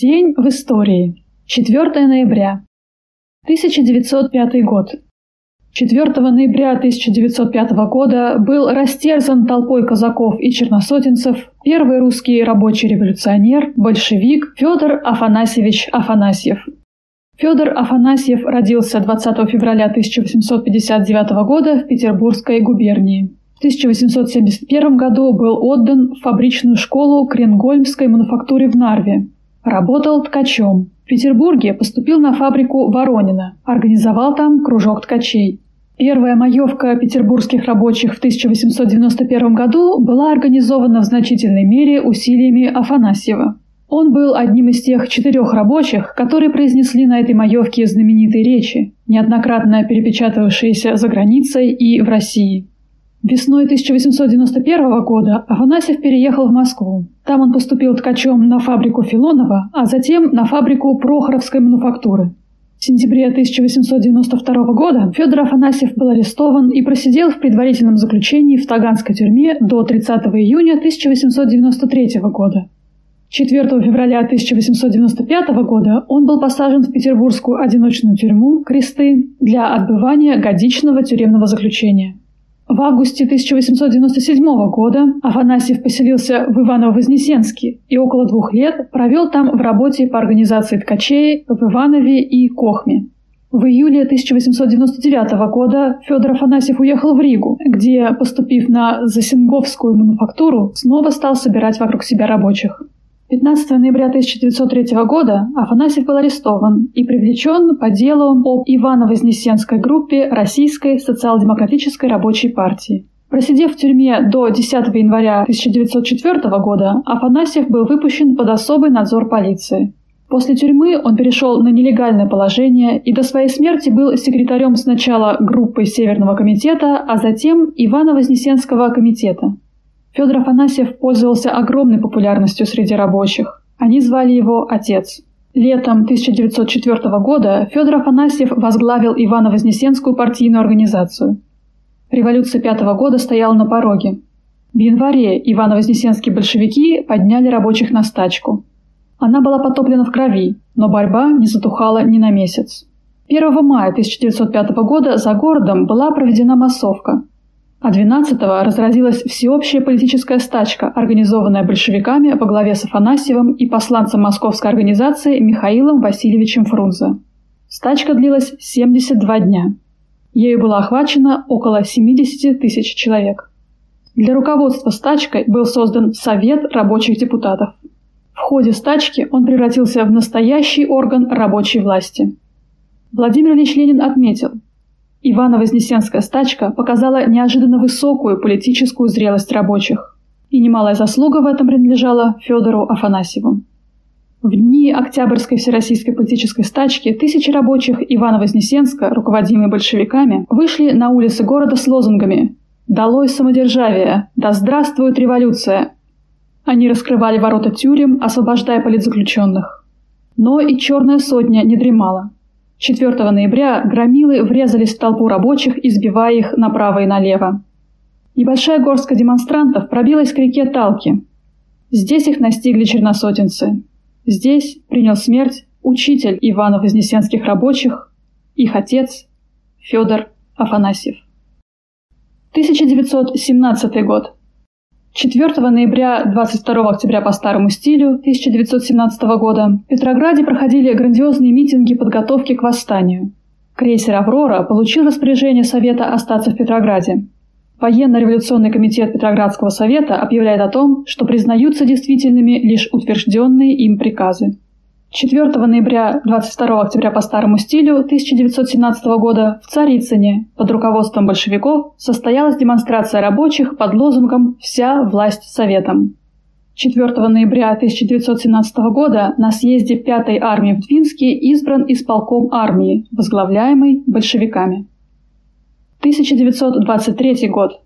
День в истории. 4 ноября. 1905 год. 4 ноября 1905 года был растерзан толпой казаков и черносотенцев первый русский рабочий революционер, большевик Федор Афанасьевич Афанасьев. Федор Афанасьев родился 20 февраля 1859 года в Петербургской губернии. В 1871 году был отдан в фабричную школу Кренгольмской мануфактуре в Нарве, Работал ткачом. В Петербурге поступил на фабрику Воронина, организовал там кружок ткачей. Первая маевка петербургских рабочих в 1891 году была организована в значительной мере усилиями Афанасьева. Он был одним из тех четырех рабочих, которые произнесли на этой маевке знаменитые речи, неоднократно перепечатывавшиеся за границей и в России. Весной 1891 года Афанасьев переехал в Москву. Там он поступил ткачом на фабрику Филонова, а затем на фабрику Прохоровской мануфактуры. В сентябре 1892 года Федор Афанасьев был арестован и просидел в предварительном заключении в Таганской тюрьме до 30 июня 1893 года. 4 февраля 1895 года он был посажен в петербургскую одиночную тюрьму «Кресты» для отбывания годичного тюремного заключения. В августе 1897 года Афанасьев поселился в Иваново-Вознесенске и около двух лет провел там в работе по организации ткачей в Иванове и Кохме. В июле 1899 года Федор Афанасьев уехал в Ригу, где, поступив на Засинговскую мануфактуру, снова стал собирать вокруг себя рабочих. 15 ноября 1903 года Афанасьев был арестован и привлечен по делу об Ивано-Вознесенской группе Российской социал-демократической рабочей партии. Просидев в тюрьме до 10 января 1904 года, Афанасьев был выпущен под особый надзор полиции. После тюрьмы он перешел на нелегальное положение и до своей смерти был секретарем сначала группы Северного комитета, а затем Ивано-Вознесенского комитета. Федор Афанасьев пользовался огромной популярностью среди рабочих. Они звали его «Отец». Летом 1904 года Федор Афанасьев возглавил Ивано-Вознесенскую партийную организацию. Революция пятого года стояла на пороге. В январе Ивано-Вознесенские большевики подняли рабочих на стачку. Она была потоплена в крови, но борьба не затухала ни на месяц. 1 мая 1905 года за городом была проведена массовка, а 12-го разразилась всеобщая политическая стачка, организованная большевиками во главе с Афанасьевым и посланцем московской организации Михаилом Васильевичем Фрунзе. Стачка длилась 72 дня. Ею было охвачено около 70 тысяч человек. Для руководства стачкой был создан Совет рабочих депутатов. В ходе стачки он превратился в настоящий орган рабочей власти. Владимир Ильич Ленин отметил – Ивано-Вознесенская стачка показала неожиданно высокую политическую зрелость рабочих. И немалая заслуга в этом принадлежала Федору Афанасьеву. В дни Октябрьской всероссийской политической стачки тысячи рабочих Ивано-Вознесенска, руководимые большевиками, вышли на улицы города с лозунгами «Долой самодержавие! Да здравствует революция!». Они раскрывали ворота тюрем, освобождая политзаключенных. Но и черная сотня не дремала – 4 ноября громилы врезались в толпу рабочих, избивая их направо и налево. Небольшая горстка демонстрантов пробилась к реке Талки. Здесь их настигли черносотенцы. Здесь принял смерть учитель Ивано-Вознесенских рабочих, их отец Федор Афанасьев. 1917 год. 4 ноября 22 октября по старому стилю 1917 года в Петрограде проходили грандиозные митинги подготовки к восстанию. Крейсер «Аврора» получил распоряжение Совета остаться в Петрограде. Военно-революционный комитет Петроградского совета объявляет о том, что признаются действительными лишь утвержденные им приказы. 4 ноября 22 октября по старому стилю 1917 года в Царицыне под руководством большевиков состоялась демонстрация рабочих под лозунгом «Вся власть Советом». 4 ноября 1917 года на съезде 5-й армии в Двинске избран исполком армии, возглавляемый большевиками. 1923 год.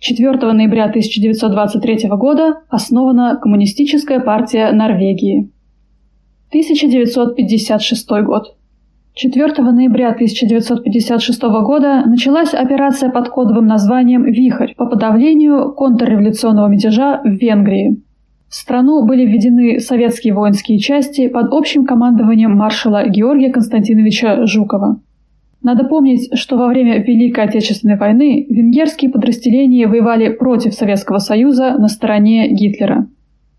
4 ноября 1923 года основана Коммунистическая партия Норвегии – 1956 год. 4 ноября 1956 года началась операция под кодовым названием «Вихрь» по подавлению контрреволюционного мятежа в Венгрии. в страну были введены советские воинские части под общим командованием маршала Георгия Константиновича Жукова. Надо помнить, что во время Великой Отечественной войны венгерские подразделения воевали против Советского Союза на стороне Гитлера.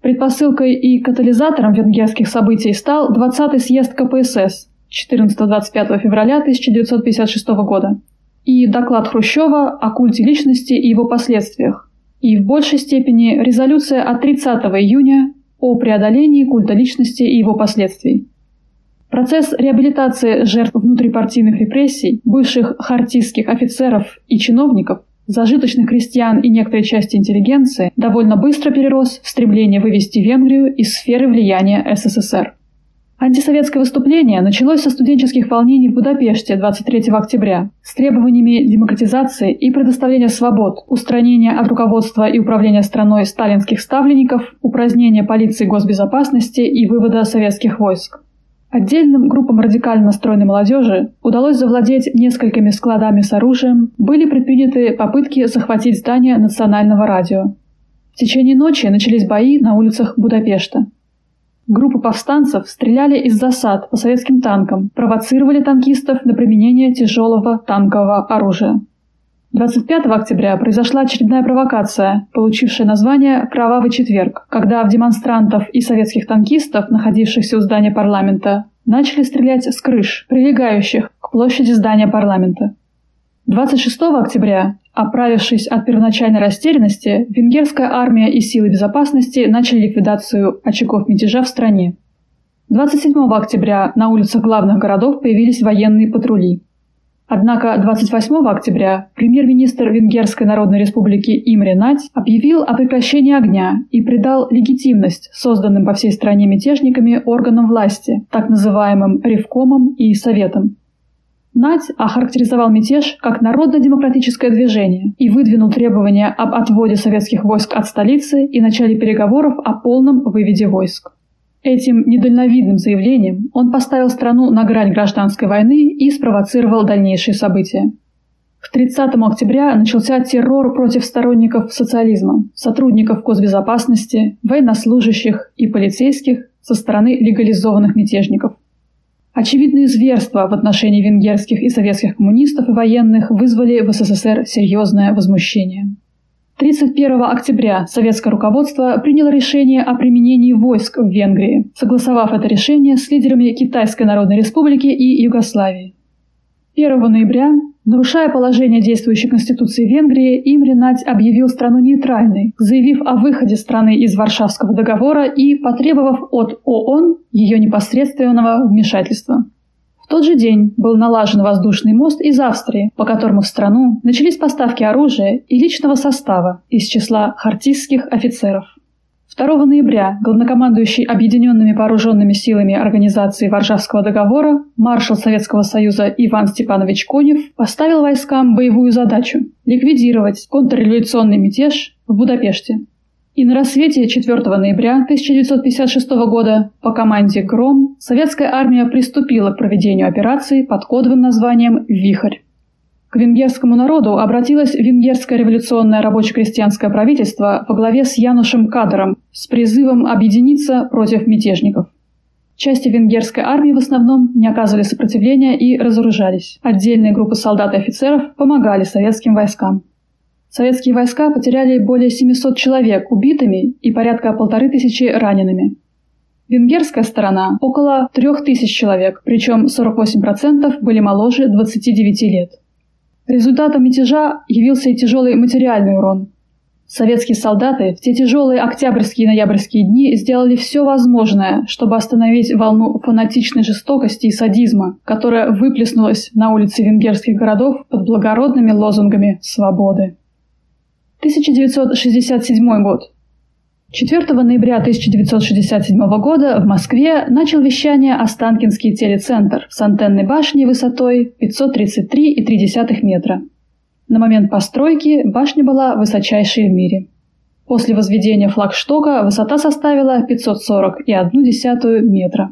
Предпосылкой и катализатором венгерских событий стал 20-й съезд КПСС 14-25 февраля 1956 года и доклад Хрущева о культе личности и его последствиях, и в большей степени резолюция от 30 июня о преодолении культа личности и его последствий. Процесс реабилитации жертв внутрипартийных репрессий, бывших хартистских офицеров и чиновников, зажиточных крестьян и некоторой части интеллигенции довольно быстро перерос в стремление вывести Венгрию из сферы влияния СССР. Антисоветское выступление началось со студенческих волнений в Будапеште 23 октября с требованиями демократизации и предоставления свобод, устранения от руководства и управления страной сталинских ставленников, упразднения полиции госбезопасности и вывода советских войск. Отдельным группам радикально настроенной молодежи удалось завладеть несколькими складами с оружием, были предприняты попытки захватить здание национального радио. В течение ночи начались бои на улицах Будапешта. Группы повстанцев стреляли из засад по советским танкам, провоцировали танкистов на применение тяжелого танкового оружия. 25 октября произошла очередная провокация, получившая название «Кровавый четверг», когда в демонстрантов и советских танкистов, находившихся у здания парламента, начали стрелять с крыш, прилегающих к площади здания парламента. 26 октября Оправившись от первоначальной растерянности, венгерская армия и силы безопасности начали ликвидацию очагов мятежа в стране. 27 октября на улицах главных городов появились военные патрули. Однако 28 октября премьер-министр Венгерской Народной Республики Имре Нать объявил о прекращении огня и придал легитимность созданным по всей стране мятежниками органам власти, так называемым Ревкомом и Советом. Нать охарактеризовал мятеж как народно-демократическое движение и выдвинул требования об отводе советских войск от столицы и начале переговоров о полном выведе войск. Этим недальновидным заявлением он поставил страну на грань гражданской войны и спровоцировал дальнейшие события. К 30 октября начался террор против сторонников социализма, сотрудников госбезопасности, военнослужащих и полицейских со стороны легализованных мятежников – Очевидные зверства в отношении венгерских и советских коммунистов и военных вызвали в СССР серьезное возмущение. 31 октября советское руководство приняло решение о применении войск в Венгрии, согласовав это решение с лидерами Китайской Народной Республики и Югославии. 1 ноября Нарушая положение действующей Конституции Венгрии, Имре Надь объявил страну нейтральной, заявив о выходе страны из Варшавского договора и потребовав от ООН ее непосредственного вмешательства. Тот же день был налажен воздушный мост из Австрии, по которому в страну начались поставки оружия и личного состава из числа хартистских офицеров. 2 ноября главнокомандующий Объединенными вооруженными силами Организации Варшавского договора маршал Советского Союза Иван Степанович Конев поставил войскам боевую задачу – ликвидировать контрреволюционный мятеж в Будапеште. И на рассвете 4 ноября 1956 года по команде «Гром» советская армия приступила к проведению операции под кодовым названием «Вихрь». К венгерскому народу обратилось венгерское революционное рабоче-крестьянское правительство во главе с Янушем Кадером с призывом объединиться против мятежников. Части венгерской армии в основном не оказывали сопротивления и разоружались. Отдельные группы солдат и офицеров помогали советским войскам. Советские войска потеряли более 700 человек убитыми и порядка полторы тысячи ранеными. Венгерская сторона – около 3000 человек, причем 48% были моложе 29 лет. Результатом мятежа явился и тяжелый материальный урон. Советские солдаты в те тяжелые октябрьские и ноябрьские дни сделали все возможное, чтобы остановить волну фанатичной жестокости и садизма, которая выплеснулась на улицы венгерских городов под благородными лозунгами свободы. 1967 год. 4 ноября 1967 года в Москве начал вещание Останкинский телецентр с антенной башней высотой 533,3 метра. На момент постройки башня была высочайшей в мире. После возведения флагштока высота составила 540,1 метра.